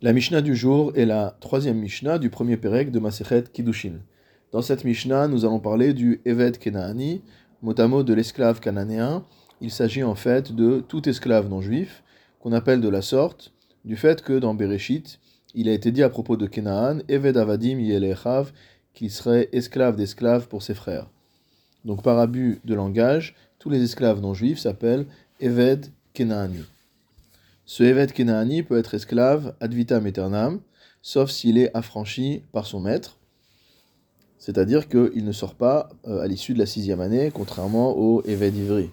La Mishnah du jour est la troisième Mishnah du premier Pérec de Masechet Kiddushin. Dans cette Mishnah, nous allons parler du Evet Kenaani, mot de l'esclave cananéen. Il s'agit en fait de tout esclave non juif, qu'on appelle de la sorte, du fait que dans Bereshit, il a été dit à propos de Kenaan, Evet Avadim Yelechav, qu'il serait esclave d'esclaves pour ses frères. Donc par abus de langage, tous les esclaves non juifs s'appellent Evet Kenaani. Ce Evet Kenaani peut être esclave ad vitam aeternam, sauf s'il est affranchi par son maître, c'est-à-dire qu'il ne sort pas euh, à l'issue de la sixième année, contrairement au Evet Ivri,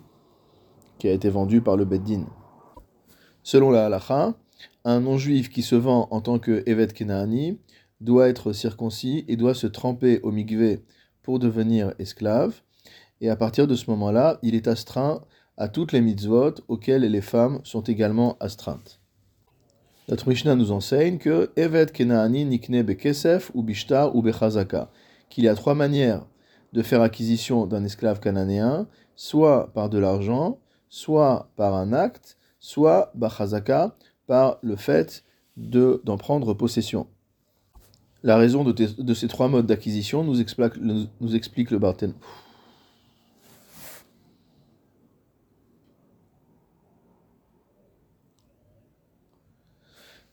qui a été vendu par le Beddin. Selon la halacha, un non-juif qui se vend en tant que Kenaani doit être circoncis et doit se tremper au mikvé pour devenir esclave, et à partir de ce moment-là, il est astreint à toutes les mitzvot auxquelles les femmes sont également astreintes. Notre Mishnah nous enseigne que Evet Kenaani Nikne Bekesef ou Bishtar ou Bechazaka, qu'il y a trois manières de faire acquisition d'un esclave cananéen, soit par de l'argent, soit par un acte, soit par le fait d'en prendre possession. La raison de, ces trois modes d'acquisition nous explique, nous explique le Barthen.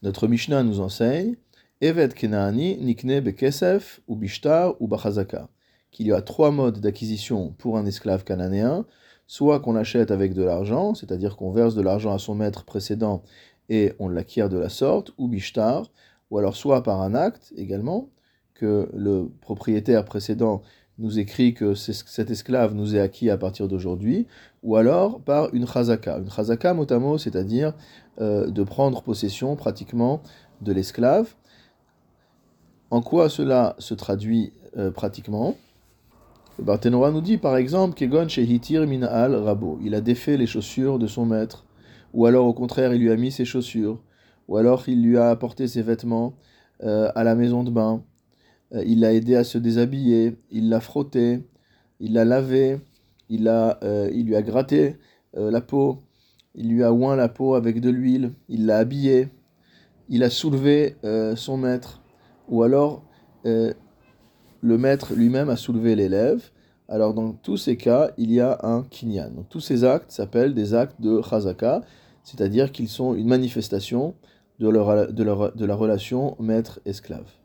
Notre Mishnah nous enseigne Evet Kenaani Nikne Bekesef ou Bishtar ou Bachazaka. Qu'il y a trois modes d'acquisition pour un esclave cananéen, soit qu'on l'achète avec de l'argent, c'est-à-dire qu'on verse de l'argent à son maître précédent et on l'acquiert de la sorte, ou bishtar, ou alors soit par un acte également, que le propriétaire précédent nous écrit que cet esclave nous est acquis à partir d'aujourd'hui, ou alors par une chazaka. Une chazaka, mot c'est-à-dire euh, de prendre possession pratiquement de l'esclave. En quoi cela se traduit euh, pratiquement? Le Barthénois nous dit par exemple Kegon Shehitir Mina'al Rabo. Il a défait les chaussures de son maître, ou alors au contraire il lui a mis ses chaussures, ou alors il lui a apporté ses vêtements euh, à la maison de bain il l'a aidé à se déshabiller, il l'a frotté, il l'a lavé, il, euh, lui a gratté euh, la peau, il lui a oint la peau avec de l'huile, il l'a habillé, il a soulevé son maître, ou alors le maître lui-même a soulevé l'élève. Alors dans tous ces cas, il y a un kinyan. Donc tous ces actes s'appellent des actes de chazaka, c'est-à-dire qu'ils sont une manifestation de, de la relation maître-esclave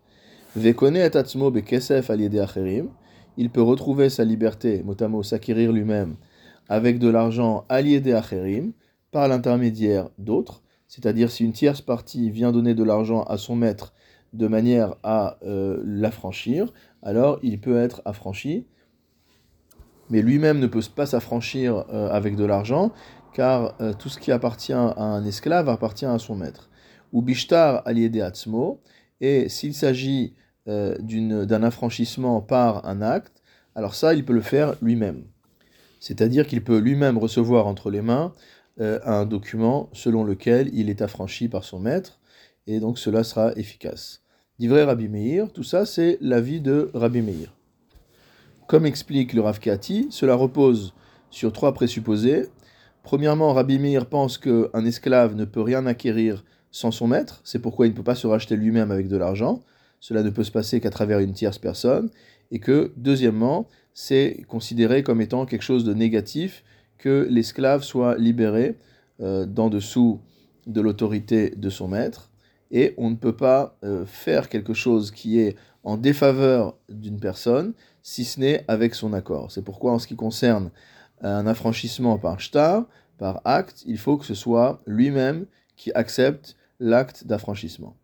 il peut retrouver sa liberté, motamo s'acquérir lui-même, avec de l'argent aliédé acherim, par l'intermédiaire d'autres, c'est-à-dire si une tierce partie vient donner de l'argent à son maître de manière à euh, l'affranchir, alors il peut être affranchi, mais lui-même ne peut pas s'affranchir euh, avec de l'argent, car euh, tout ce qui appartient à un esclave appartient à son maître. Ou bishtar aliédé atzmo, et s'il s'agit euh, d'un affranchissement par un acte, alors ça, il peut le faire lui-même. C'est-à-dire qu'il peut lui-même recevoir entre les mains euh, un document selon lequel il est affranchi par son maître, et donc cela sera efficace. D'ivré Rabbi Meir, tout ça c'est l'avis de Rabbi Meir. Comme explique le Rav Kati, cela repose sur trois présupposés. Premièrement, Rabbi Meir pense qu'un esclave ne peut rien acquérir sans son maître, c'est pourquoi il ne peut pas se racheter lui-même avec de l'argent cela ne peut se passer qu'à travers une tierce personne, et que, deuxièmement, c'est considéré comme étant quelque chose de négatif que l'esclave soit libéré euh, d'en dessous de l'autorité de son maître, et on ne peut pas euh, faire quelque chose qui est en défaveur d'une personne, si ce n'est avec son accord. C'est pourquoi en ce qui concerne un affranchissement par shtar, par acte, il faut que ce soit lui-même qui accepte l'acte d'affranchissement.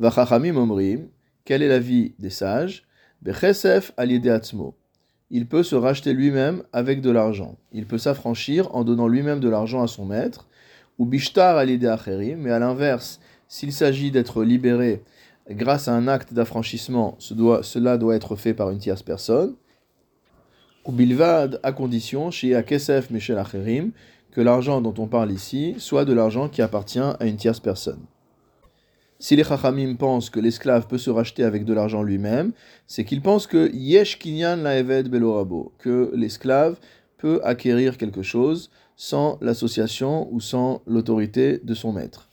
Vachachamim omrim, quelle est la vie des sages? Bechesef atzmo. Il peut se racheter lui-même avec de l'argent. Il peut s'affranchir en donnant lui-même de l'argent à son maître. Ou bishtar acherim, mais à l'inverse, s'il s'agit d'être libéré grâce à un acte d'affranchissement, cela doit être fait par une tierce personne. Ou bilvad, à condition, chez akesef meshel acherim, que l'argent dont on parle ici soit de l'argent qui appartient à une tierce personne. Si les Chachamim pensent que l'esclave peut se racheter avec de l'argent lui-même, c'est qu'ils pensent que Yesh Kinyan Laeved Belorabo, que l'esclave peut acquérir quelque chose sans l'association ou sans l'autorité de son maître.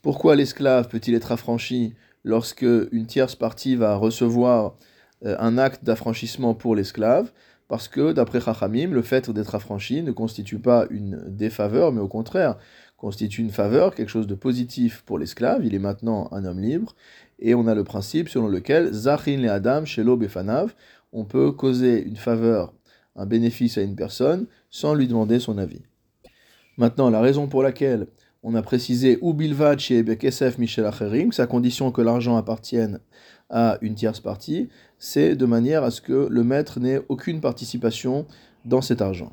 Pourquoi l'esclave peut-il être affranchi lorsque une tierce partie va recevoir euh, un acte d'affranchissement pour l'esclave? Parce que, d'après Chachamim, le fait d'être affranchi ne constitue pas une défaveur, mais au contraire, constitue une faveur, quelque chose de positif pour l'esclave. Il est maintenant un homme libre. Et on a le principe selon lequel Zachin le Adam, Shelo Befanav, on peut causer une faveur, un bénéfice à une personne sans lui demander son avis. Maintenant, la raison pour laquelle on a précisé ou bilvad chez Bekesef Michel Acherim, sa condition que l'argent appartienne à une tierce partie, c'est de manière à ce que le maître n'ait aucune participation dans cet argent.